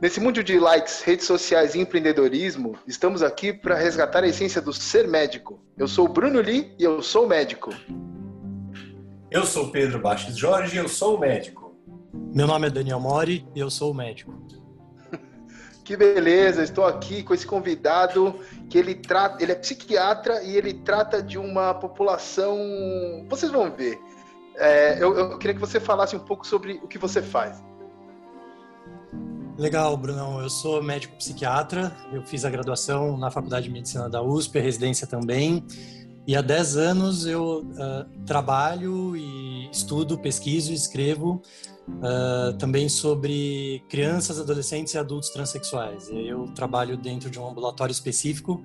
Nesse mundo de likes, redes sociais e empreendedorismo, estamos aqui para resgatar a essência do ser médico. Eu sou o Bruno Lee e eu sou médico. Eu sou Pedro Baixes Jorge e eu sou médico. Meu nome é Daniel Mori e eu sou médico. que beleza, estou aqui com esse convidado que ele trata, ele é psiquiatra e ele trata de uma população. Vocês vão ver. É, eu, eu queria que você falasse um pouco sobre o que você faz. Legal, Brunão. Eu sou médico psiquiatra. Eu fiz a graduação na Faculdade de Medicina da USP, a residência também. E há 10 anos eu uh, trabalho e estudo, pesquiso e escrevo uh, também sobre crianças, adolescentes e adultos transexuais. Eu trabalho dentro de um ambulatório específico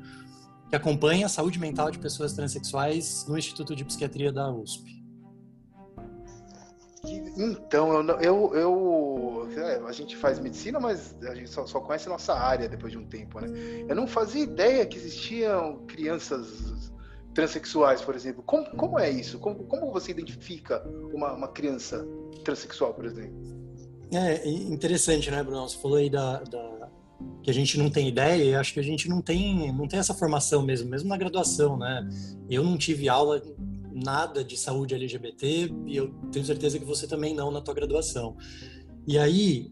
que acompanha a saúde mental de pessoas transexuais no Instituto de Psiquiatria da USP. Então, eu, eu, eu é, a gente faz medicina, mas a gente só, só conhece nossa área depois de um tempo, né? Eu não fazia ideia que existiam crianças transexuais, por exemplo. Como, como é isso? Como, como você identifica uma, uma criança transexual, por exemplo? É interessante, né, Bruno? Você falou aí da, da, que a gente não tem ideia, e acho que a gente não tem, não tem essa formação mesmo, mesmo na graduação, né? Eu não tive aula nada de saúde LGBT e eu tenho certeza que você também não na tua graduação. E aí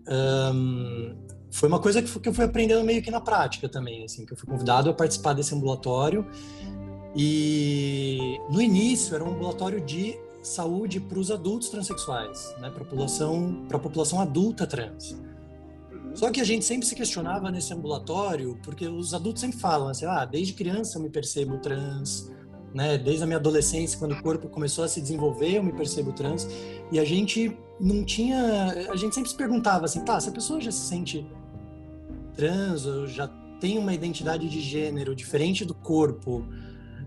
um, foi uma coisa que eu fui aprendendo meio que na prática também, assim, que eu fui convidado a participar desse ambulatório e no início era um ambulatório de saúde para os adultos transexuais, né, para população, para a população adulta trans. Só que a gente sempre se questionava nesse ambulatório, porque os adultos sempre falam assim, ah, desde criança eu me percebo trans, né? Desde a minha adolescência, quando o corpo começou a se desenvolver, eu me percebo trans. E a gente não tinha. A gente sempre se perguntava assim, tá, se a pessoa já se sente trans, ou já tem uma identidade de gênero diferente do corpo,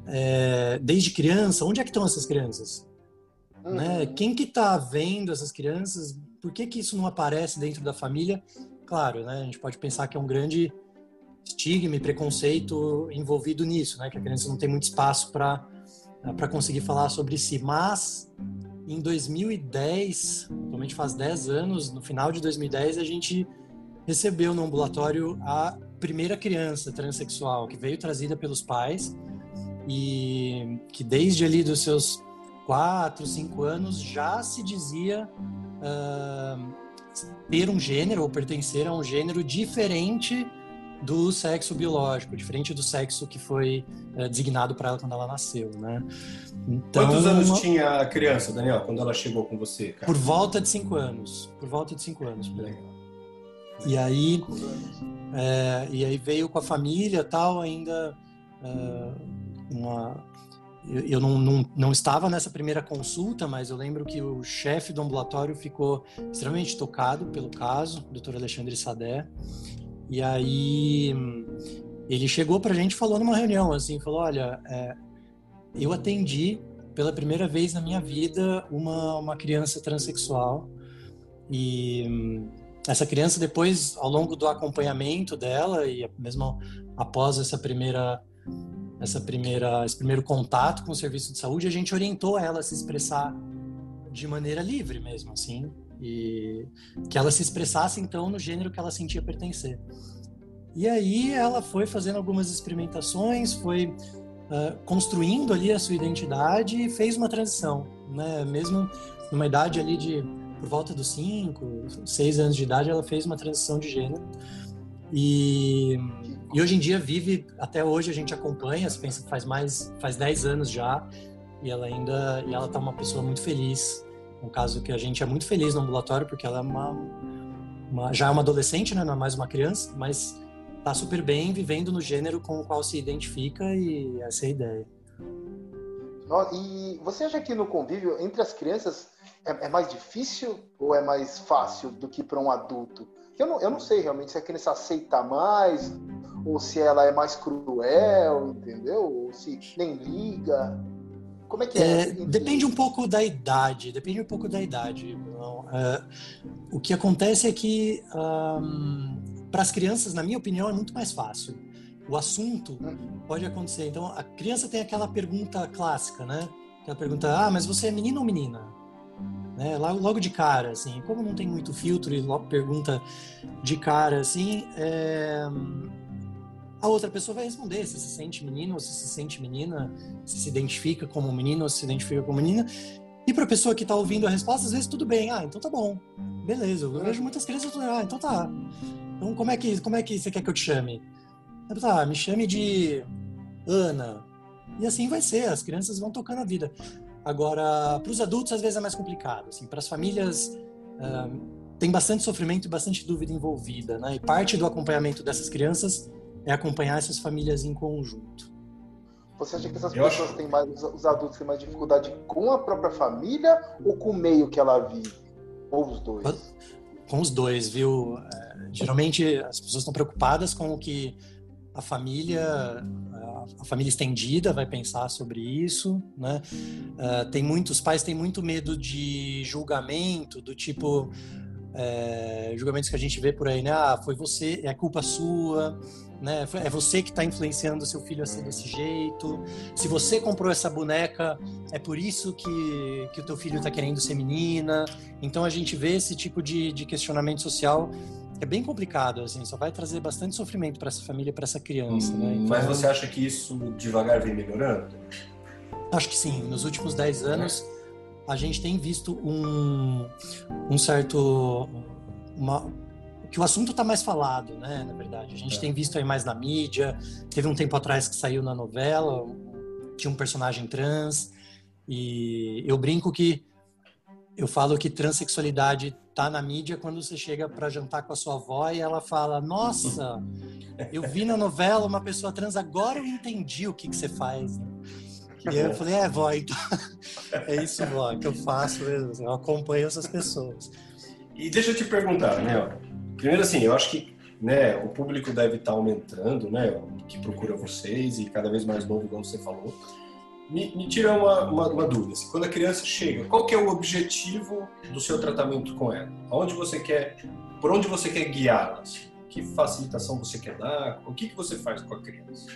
é, desde criança, onde é que estão essas crianças? Uhum. Né? Quem que tá vendo essas crianças? Por que que isso não aparece dentro da família? Claro, né? A gente pode pensar que é um grande estigma e preconceito envolvido nisso, né? Que a criança não tem muito espaço para para conseguir falar sobre si. Mas em 2010, realmente faz 10 anos, no final de 2010, a gente recebeu no ambulatório a primeira criança transexual que veio trazida pelos pais e que desde ali dos seus 4, 5 anos já se dizia uh, ter um gênero ou pertencer a um gênero diferente do sexo biológico, diferente do sexo que foi é, designado para ela quando ela nasceu, né? Então, Quantos anos tinha a criança, Daniel, quando ela chegou com você? Cara? Por volta de cinco anos, por volta de cinco anos, por aí. E aí, é, e aí veio com a família, tal, ainda é, uma eu não, não, não, estava nessa primeira consulta, mas eu lembro que o chefe do ambulatório ficou extremamente tocado pelo caso, o Dr. Alexandre Sadé, e aí ele chegou pra gente falou numa reunião, assim, falou, olha, é, eu atendi pela primeira vez na minha vida uma, uma criança transexual e essa criança depois, ao longo do acompanhamento dela e mesmo após essa primeira essa primeira esse primeiro contato com o serviço de saúde, a gente orientou ela a se expressar de maneira livre mesmo, assim, e que ela se expressasse então no gênero que ela sentia pertencer. E aí ela foi fazendo algumas experimentações, foi uh, construindo ali a sua identidade e fez uma transição, né? Mesmo numa idade ali de por volta dos 5, 6 anos de idade, ela fez uma transição de gênero. E, e hoje em dia vive, até hoje a gente acompanha, se pensa que faz mais, faz 10 anos já, e ela ainda, e ela tá uma pessoa muito feliz um caso que a gente é muito feliz no ambulatório, porque ela é uma, uma já é uma adolescente, né? não é mais uma criança, mas está super bem vivendo no gênero com o qual se identifica e essa é a ideia. E você acha que no convívio entre as crianças é, é mais difícil ou é mais fácil do que para um adulto? Eu não, eu não sei realmente se a criança aceita mais ou se ela é mais cruel, entendeu? Ou se nem liga. Como é que é? é depende um pouco da idade, depende um pouco da idade. É, o que acontece é que um, para as crianças, na minha opinião, é muito mais fácil. O assunto hum. pode acontecer. Então, a criança tem aquela pergunta clássica, né? Aquela pergunta: ah, mas você é menino ou menina? né? Logo, logo de cara, assim, como não tem muito filtro e logo pergunta de cara, assim, é... a outra pessoa vai responder se se sente menino ou se se sente menina, se se identifica como menino ou se se identifica como menina. E para a pessoa que está ouvindo a resposta, às vezes tudo bem, ah, então tá bom, beleza. Eu vejo muitas crianças ah, então tá. Então como é que como é que você quer que eu te chame? Eu, tá, me chame de Ana. E assim vai ser, as crianças vão tocando a vida. Agora, para os adultos, às vezes é mais complicado. Assim, para as famílias, uh, tem bastante sofrimento e bastante dúvida envolvida. Né? E parte do acompanhamento dessas crianças é acompanhar essas famílias em conjunto. Você acha que essas Eu pessoas acho... têm mais, os adultos têm mais dificuldade com a própria família ou com o meio que ela vive? Ou os dois? Com os dois, viu? É, geralmente as pessoas estão preocupadas com o que a família a família estendida vai pensar sobre isso, né? Uh, tem muitos pais têm muito medo de julgamento do tipo é, julgamentos que a gente vê por aí, né? Ah, foi você, é culpa sua, né? É você que está influenciando seu filho a ser desse jeito. Se você comprou essa boneca, é por isso que, que o teu filho está querendo ser menina. Então a gente vê esse tipo de, de questionamento social é bem complicado, assim, só vai trazer bastante sofrimento para essa família, para essa criança, hum, né? Então, mas você acha que isso devagar vem melhorando? Acho que sim. Nos últimos 10 anos, a gente tem visto um, um certo. Uma, que o assunto está mais falado, né? Na verdade, a gente é. tem visto aí mais na mídia. Teve um tempo atrás que saiu na novela, tinha um personagem trans, e eu brinco que eu falo que transexualidade tá na mídia quando você chega para jantar com a sua avó e ela fala: Nossa, eu vi na novela uma pessoa trans, agora eu entendi o que, que você faz. E aí eu falei: É, vó, então... é isso, vó, que eu faço Eu acompanho essas pessoas. E deixa eu te perguntar, né? Primeiro, assim, eu acho que né, o público deve estar tá aumentando, né? Que procura vocês e cada vez mais novo, como você falou. Me, me tira uma, uma, uma dúvida. Assim, quando a criança chega, qual que é o objetivo do seu tratamento com ela? Aonde você quer, por onde você quer guiá-la? Assim? Que facilitação você quer dar? O que, que você faz com a criança?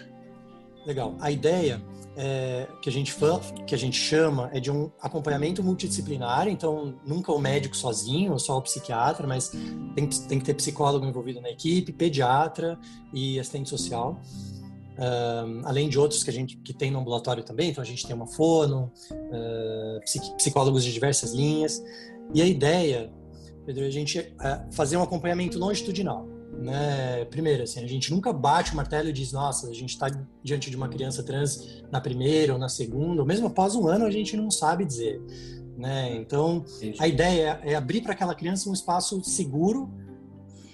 Legal. A ideia é, que a gente fala, que a gente chama é de um acompanhamento multidisciplinar. Então, nunca o médico sozinho, só o psiquiatra, mas tem, tem que ter psicólogo envolvido na equipe, pediatra e assistente social além de outros que a gente que tem no ambulatório também, então a gente tem uma fono, uh, psicólogos de diversas linhas. E a ideia, Pedro, é a gente uh, fazer um acompanhamento longitudinal. Né? Primeiro, assim, a gente nunca bate o martelo e diz, nossa, a gente está diante de uma criança trans na primeira ou na segunda, ou mesmo após um ano, a gente não sabe dizer. Né? Então, a ideia é abrir para aquela criança um espaço seguro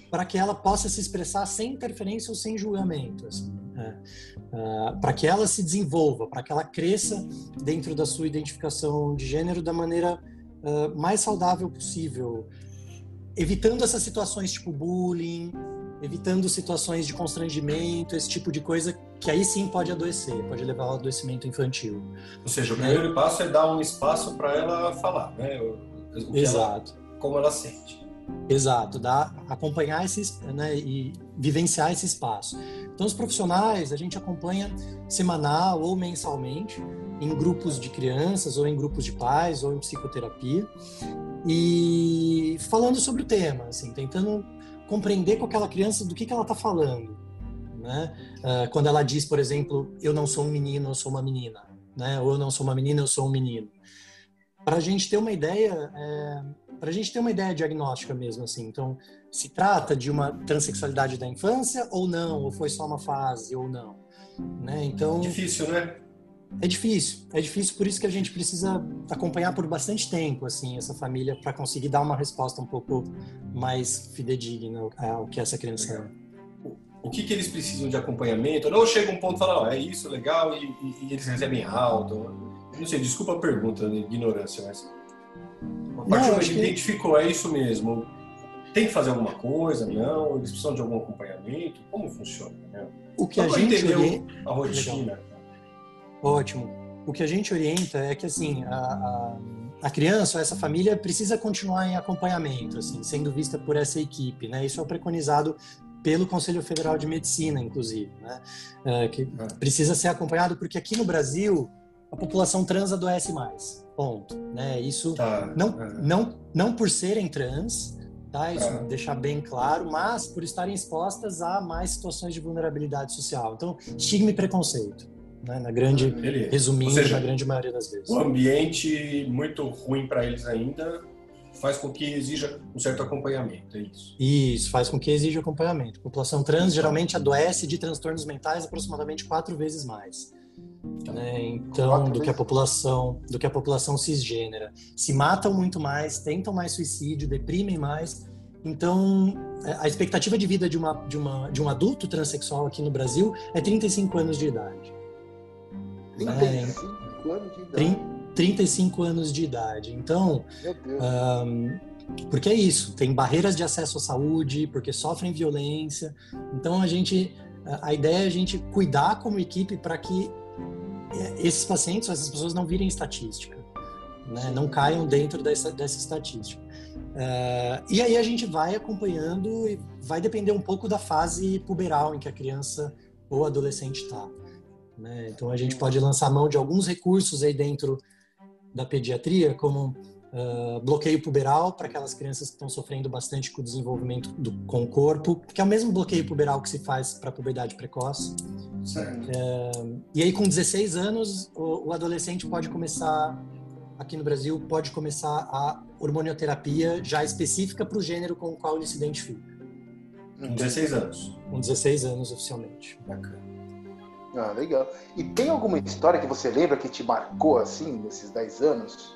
para que ela possa se expressar sem interferência ou sem julgamento. Assim. Né? Uh, para que ela se desenvolva, para que ela cresça dentro da sua identificação de gênero da maneira uh, mais saudável possível, evitando essas situações tipo bullying, evitando situações de constrangimento, esse tipo de coisa que aí sim pode adoecer, pode levar ao adoecimento infantil. Ou seja, o primeiro passo é dar um espaço para ela falar, né? Exato. Ela, como ela sente. Exato, dá, acompanhar esses, né, e vivenciar esse espaço. Então, os profissionais a gente acompanha semanal ou mensalmente em grupos de crianças ou em grupos de pais ou em psicoterapia e falando sobre o tema, assim, tentando compreender com aquela criança do que, que ela está falando, né? Uh, quando ela diz, por exemplo, eu não sou um menino, eu sou uma menina, né? Ou eu não sou uma menina, eu sou um menino. Para a gente ter uma ideia é, para a gente ter uma ideia diagnóstica mesmo, assim. Então, se trata de uma transexualidade da infância ou não, ou foi só uma fase ou não, né? Então difícil, né? É difícil, é difícil, por isso que a gente precisa acompanhar por bastante tempo, assim, essa família para conseguir dar uma resposta um pouco mais fidedigna ao que essa criança é. O que, que eles precisam de acompanhamento? Ou chega um ponto e fala, oh, é isso, legal, e, e, e eles recebem alto. Não sei, desculpa a pergunta, de ignorância, mas a partir do que identificou, é isso mesmo, tem que fazer alguma coisa? Não? Eles precisam de algum acompanhamento? Como funciona? Né? O que Só a gente orienta... a rotina. Legal. Ótimo. O que a gente orienta é que assim a, a, a criança, essa família precisa continuar em acompanhamento, assim, sendo vista por essa equipe, né? Isso é preconizado pelo Conselho Federal de Medicina, inclusive, né? É, que é. precisa ser acompanhado porque aqui no Brasil a população trans adoece mais. Ponto. Né? Isso Tá, não, é. não, não por serem trans, tá? Isso Tá. deixar bem claro, mas por estarem expostas a mais situações de vulnerabilidade social. Então, estigma e preconceito, né? Na grande, Beleza. resumindo, seja, na grande maioria das vezes. o ambiente muito ruim para eles ainda faz com que exija um certo acompanhamento, é isso. Isso faz com que exija acompanhamento. A população trans geralmente adoece de transtornos mentais aproximadamente quatro vezes mais. né? Então, do que a população, do que a população cisgênera, se matam muito mais, tentam mais suicídio, deprimem mais. Então, é, a expectativa de vida de uma de uma de um adulto transexual aqui no Brasil é 35 anos de idade. 35 anos de idade. Trin- 35 anos de idade. Então. Ahn, porque é isso, tem barreiras de acesso à saúde, porque sofrem violência. Então a gente, a ideia é a gente cuidar como equipe para que eh, esses pacientes, essas pessoas não virem estatística, né? não caiam dentro dessa, dessa estatística. Eh, e aí a gente vai acompanhando e vai depender um pouco da fase puberal em que a criança ou adolescente está. Né? Então a gente pode lançar mão de alguns recursos aí dentro da pediatria, como ah, bloqueio puberal para aquelas crianças que estão sofrendo bastante com o desenvolvimento do, com o corpo, que é o mesmo bloqueio puberal que se faz para a puberdade precoce. Certo. E aí, com 16 anos, o, o adolescente pode começar, aqui no Brasil, pode começar a hormonioterapia já específica para o gênero com o qual ele se identifica, Com 16 anos. com 16 anos oficialmente. Bacana. Ah, legal. E tem alguma história que você lembra que te marcou assim, nesses 10 anos?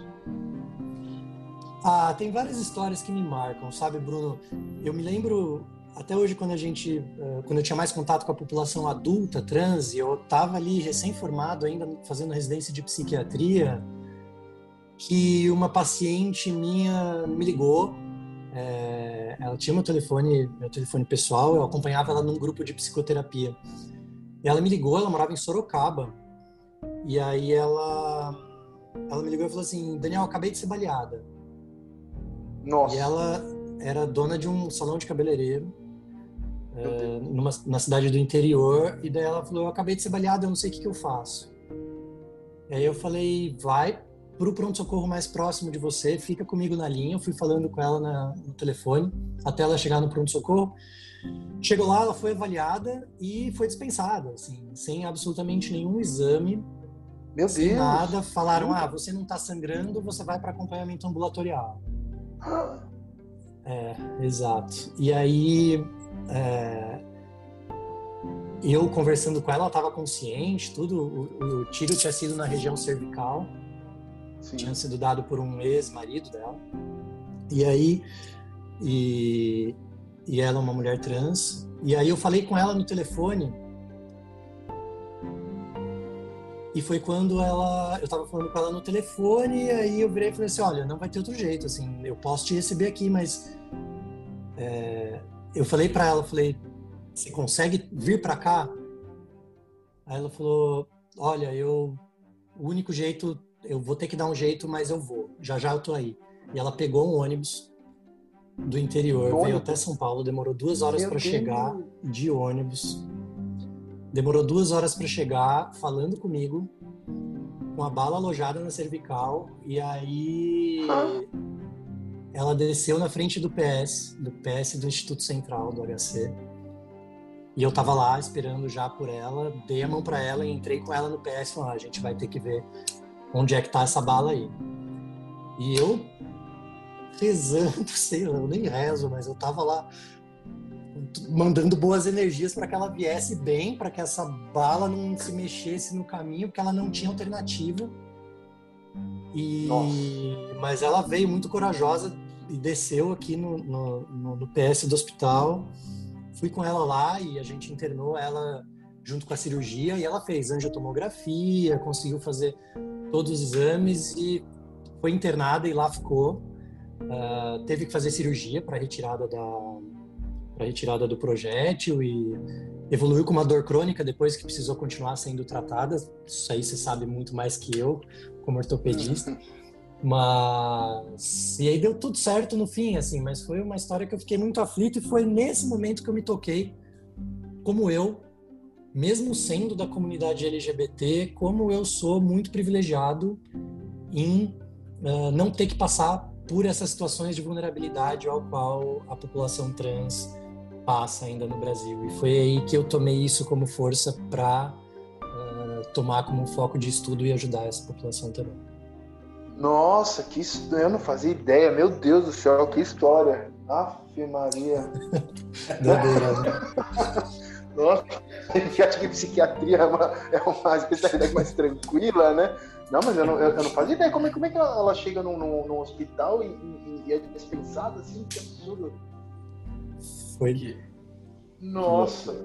Ah, tem várias histórias que me marcam, sabe, Bruno? Eu me lembro até hoje quando a gente, eh, quando eu tinha mais contato com a população adulta trans, eu estava ali recém-formado ainda fazendo residência de psiquiatria, que uma paciente minha me ligou. eh, ela tinha meu telefone, meu telefone pessoal, eu acompanhava ela num grupo de psicoterapia. E ela me ligou, ela morava em Sorocaba. E aí ela, ela me ligou e falou assim: Daniel, acabei de ser baleada. Nossa. E ela era dona de um salão de cabeleireiro eh, numa, na cidade do interior. E daí ela falou: Eu acabei de ser baleada, eu não sei o que, que eu faço. E aí eu falei: Vai pro pronto-socorro mais próximo de você, fica comigo na linha. Eu fui falando com ela na- no telefone até ela chegar no pronto-socorro. Chegou lá, ela foi avaliada e foi dispensada, assim, sem absolutamente nenhum exame, Meu sem Deus. nada. Falaram: Ah, você não tá sangrando, você vai para acompanhamento ambulatorial. Ah, É, exato. E aí, é, eu conversando com ela, ela estava consciente, tudo. O, o tiro tinha sido na região cervical, Sim. tinha sido dado por um ex-marido dela. E aí, e, e ela é uma mulher trans. E aí eu falei com ela no telefone. E foi quando ela, eu tava falando com ela no telefone, e aí eu virei e falei assim, olha, não vai ter outro jeito, assim, eu posso te receber aqui, mas é, eu falei para ela, falei, você consegue vir para cá? Aí ela falou, olha, eu, o único jeito, eu vou ter que dar um jeito, mas eu vou, já já eu tô aí. E ela pegou um ônibus do interior, veio até São Paulo, demorou duas horas para chegar de ônibus. Demorou duas horas para chegar, falando comigo, com a bala alojada na cervical, e aí Ah. ela desceu na frente do PS, do PS do Instituto Central do HC. E eu tava lá esperando já por ela, dei a mão para ela e entrei com ela no PS, falando, ah, a gente vai ter que ver onde é que tá essa bala aí. E eu rezando, sei lá, eu nem rezo, mas eu tava lá mandando boas energias para que ela viesse bem, para que essa bala não se mexesse no caminho, porque ela não tinha alternativa. E Nossa. mas ela veio muito corajosa e desceu aqui no, no, no- no PS do hospital. Fui com ela lá e a gente internou ela junto com a cirurgia e ela fez angiotomografia, conseguiu fazer todos os exames e foi internada e lá ficou. Ah, teve que fazer cirurgia para retirada da para retirada do projétil e evoluiu com uma dor crônica depois que precisou continuar sendo tratada. Isso aí você sabe muito mais que eu, como ortopedista. Mas e aí deu tudo certo no fim, assim. Mas foi uma história que eu fiquei muito aflito e foi nesse momento que eu me toquei como eu mesmo sendo da comunidade LGBT, como eu sou muito privilegiado em uh, não ter que passar por essas situações de vulnerabilidade ao qual a população trans passa ainda no Brasil. E foi aí que eu tomei isso como força para uh, tomar como foco de estudo e ajudar essa população também. Nossa, que eu não fazia ideia. Meu Deus do céu, que história. Aff, Maria. Doideira, né? Nossa, eu acho que psiquiatria é uma, é uma especialidade mais tranquila, né? Não, mas eu não, eu, eu não fazia ideia. Como é, como é que ela chega num, num, num hospital e, e, e, é dispensada assim? Que absurdo. Foi. Nossa.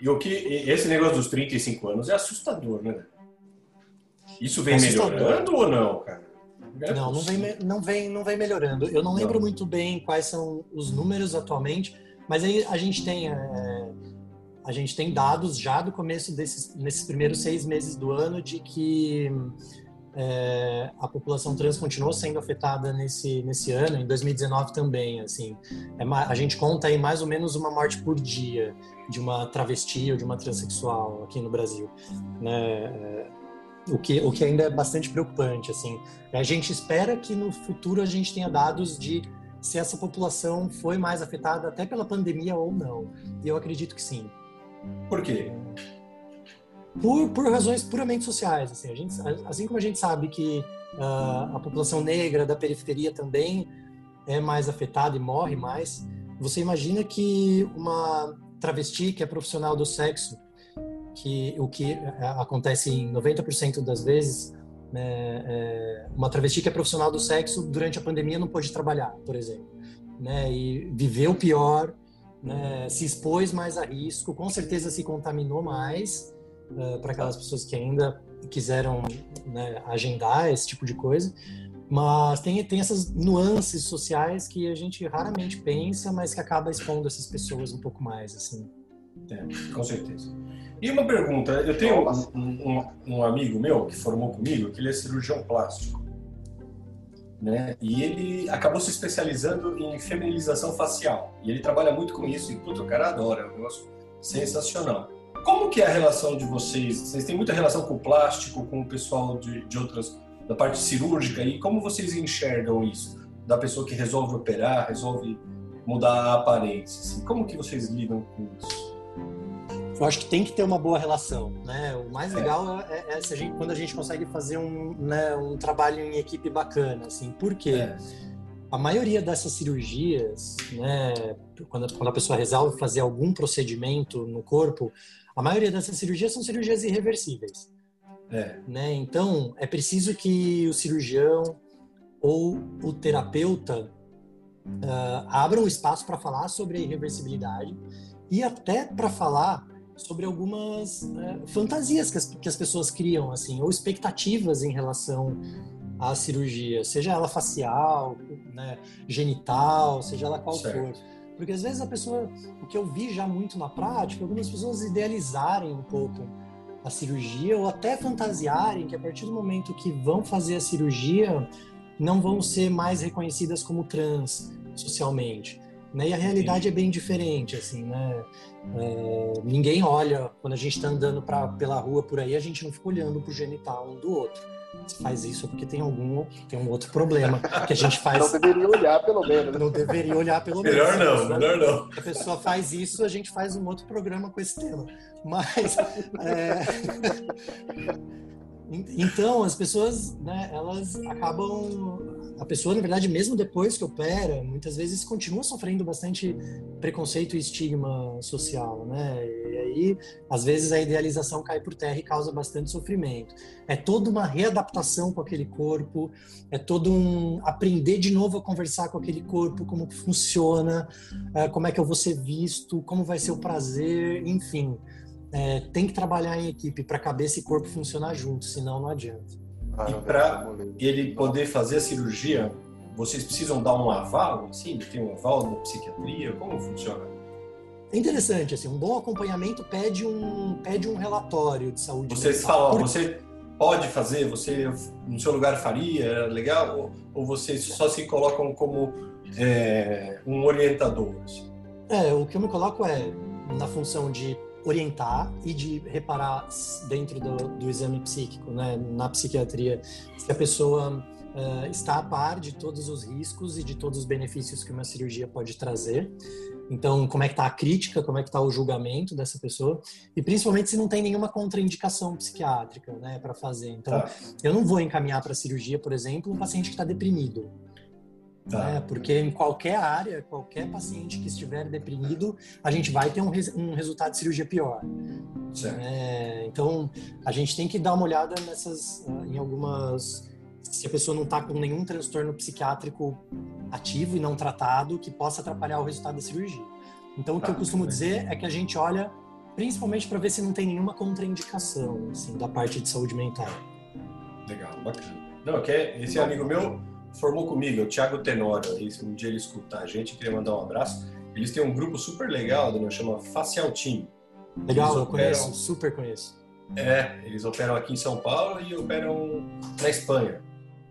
E o que esse negócio dos 35 anos é assustador, né? Isso vem é melhorando ou não, cara? É não, não vem, não, vem, não vem melhorando. Eu não lembro não. muito bem quais são os números atualmente, mas aí a gente tem é, a gente tem dados já do começo desses nesses primeiros seis meses do ano de que é, a população trans continuou sendo afetada nesse nesse ano, em 2019 também, assim. É, a gente conta aí mais ou menos uma morte por dia de uma travesti ou de uma transexual aqui no Brasil, né? É, o que, o que ainda é bastante preocupante, assim. A gente espera que no futuro a gente tenha dados de se essa população foi mais afetada até pela pandemia ou não. E eu acredito que sim. Por quê? Por, por razões puramente sociais. Assim, gente, assim como a gente sabe que uh, a população negra da periferia também é mais afetada e morre mais, você imagina que uma travesti que é profissional do sexo que o que é, acontece em 90% das vezes, né, é, uma travesti que é profissional do sexo durante a pandemia não pôde trabalhar, por exemplo, né, e viveu pior, né, se expôs mais a risco, com certeza se contaminou mais uh, para aquelas pessoas que ainda quiseram né, agendar esse tipo de coisa, mas tem, tem essas nuances sociais que a gente raramente pensa, mas que acaba expondo essas pessoas um pouco mais, assim. É, com certeza. E uma pergunta, eu tenho um, um, um, amigo meu que formou comigo, que ele é cirurgião plástico, né? E ele acabou se especializando em feminilização facial. E ele trabalha muito com isso, e puto, o cara adora, é um negócio sensacional. Como que é a relação de vocês? Vocês têm muita relação com o plástico, com o pessoal de, de outras, da parte cirúrgica, e como vocês enxergam isso? Da pessoa que resolve operar, resolve mudar a aparência, assim, como que vocês lidam com isso? Eu acho que tem que ter uma boa relação, né? O mais é. legal é, é, é a gente, quando a gente consegue fazer um, né, um trabalho em equipe bacana, assim. Por quê? É. A maioria dessas cirurgias, né, quando, quando a pessoa resolve fazer algum procedimento no corpo, a maioria dessas cirurgias são cirurgias irreversíveis. É. Né? Então, é preciso que o cirurgião ou o terapeuta uh, abram espaço para falar sobre a irreversibilidade e até para falar sobre algumas né, fantasias que as, que as pessoas criam, assim, ou expectativas em relação à cirurgia, seja ela facial, né, genital, seja ela qual certo. for. Porque às vezes a pessoa, o que eu vi já muito na prática, algumas pessoas idealizarem um pouco a cirurgia ou até fantasiarem que a partir do momento que vão fazer a cirurgia não vão ser mais reconhecidas como trans socialmente. Né? E a realidade Sim. é bem diferente, assim, né? É, ninguém olha, quando a gente está andando pra, pela rua por aí, a gente não fica olhando pro genital um do outro. Se faz isso é porque tem algum tem um outro problema que a gente faz. Não deveria olhar pelo menos. Não deveria olhar pelo menos. Melhor não, melhor não. A pessoa faz isso, a gente faz um outro programa com esse tema. Mas é... então as pessoas, né, elas acabam a pessoa, na verdade, mesmo depois que opera, muitas vezes continua sofrendo bastante preconceito e estigma social, né? E aí, às vezes, a idealização cai por terra e causa bastante sofrimento. É toda uma readaptação com aquele corpo, é todo um aprender de novo a conversar com aquele corpo, como funciona, é, como é que eu vou ser visto, como vai ser o prazer, enfim. É, tem que trabalhar em equipe para cabeça e corpo funcionar juntos, senão não adianta. Ah, e para ele poder fazer a cirurgia, vocês precisam dar um aval, assim? Tem um aval na psiquiatria? Como funciona? É interessante, assim, um bom acompanhamento pede um, pede um relatório de saúde Vocês mental. falam, Por... você pode fazer, você no seu lugar faria, é legal? Ou, ou vocês só se colocam como é, um orientador? Assim? É, o que eu me coloco é na função de orientar e de reparar dentro do, do exame psíquico, né, na psiquiatria, se a pessoa uh, está a par de todos os riscos e de todos os benefícios que uma cirurgia pode trazer. Então, como é que está a crítica, como é que está o julgamento dessa pessoa e principalmente se não tem nenhuma contraindicação psiquiátrica, né, para fazer. Então, tá. eu não vou encaminhar para cirurgia, por exemplo, um paciente que está deprimido. Tá. Né? Porque em qualquer área, qualquer paciente que estiver deprimido, a gente vai ter um, res, um resultado de cirurgia pior. É, então, a gente tem que dar uma olhada nessas, ah, em algumas se a pessoa não está com nenhum transtorno psiquiátrico ativo e não tratado que possa atrapalhar o resultado da cirurgia. Então, o que eu tá, costumo dizer é que a gente olha principalmente para ver se não tem nenhuma contraindicação assim, da parte de saúde mental. Legal, bacana. Não, que esse amigo meu formou comigo, o Thiago Tenório. Aí, se um dia ele escutar a gente, queria mandar um abraço. Eles têm um grupo super legal, né, chama Facial Team. Legal, eu conheço, super conheço. É, eles operam aqui em São Paulo e operam na Espanha.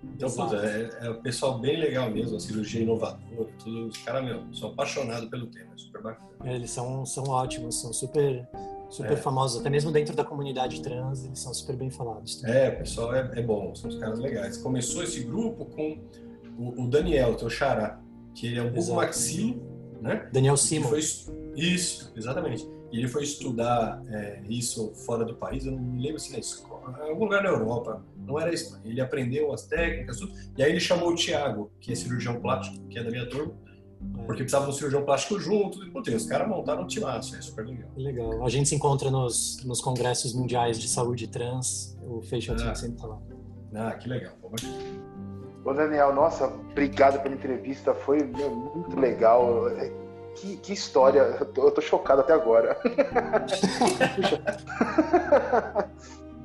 Então, puta, é, é um pessoal bem legal mesmo, a cirurgia inovadora, tudo. Os caras, meu, são apaixonados pelo tema, é super bacana. É, eles são, são ótimos, são super, super é. famosos, até mesmo dentro da comunidade trans, eles são super bem falados. Também. É, o pessoal é, é bom, são os caras legais. Começou esse grupo com o, o Daniel, teu xará, que ele é um pouco maxilo, né? Daniel Simon. Foi, isso, exatamente. E ele foi estudar é, isso fora do país, eu não me lembro se na escola, em algum lugar na Europa, não era isso. Ele aprendeu as técnicas, tudo, e aí ele chamou o Thiago, que é cirurgião plástico, que é da minha turma. Porque precisava de um cirurgião plástico junto, e botei, os caras montaram um timaço, é super legal. Legal. A gente se encontra nos, nos congressos mundiais de saúde trans, o Facial ah. sempre tá lá. Ah, que legal. Ô Daniel, nossa, obrigado pela entrevista, foi muito legal. Que, que história, eu tô, eu tô, chocado até agora.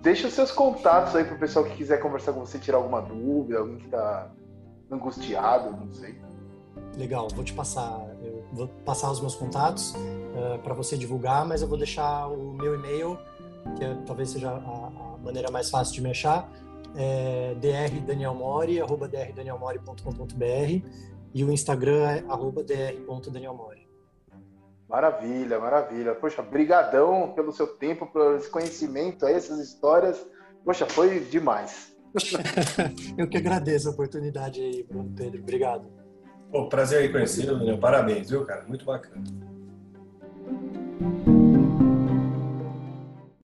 Deixa os seus contatos aí pro pessoal que quiser conversar com você, tirar alguma dúvida, alguém que tá angustiado, não sei. Legal, vou te passar, eu vou passar os meus contatos uh, eh, para você divulgar, mas eu vou deixar o meu e-mail, que é, talvez seja a, a, maneira mais fácil de me achar, é drdanielmori, arroba drdanielmori.com.br e o Instagram é arroba dr.danielmori. Maravilha, maravilha. Poxa, brigadão pelo seu tempo, por esse conhecimento, essas histórias. Poxa, foi demais. Eu que agradeço a oportunidade aí, Bruno Pedro. Obrigado. Pô, prazer aí conhecê-lo, Parabéns, viu, cara? Muito bacana.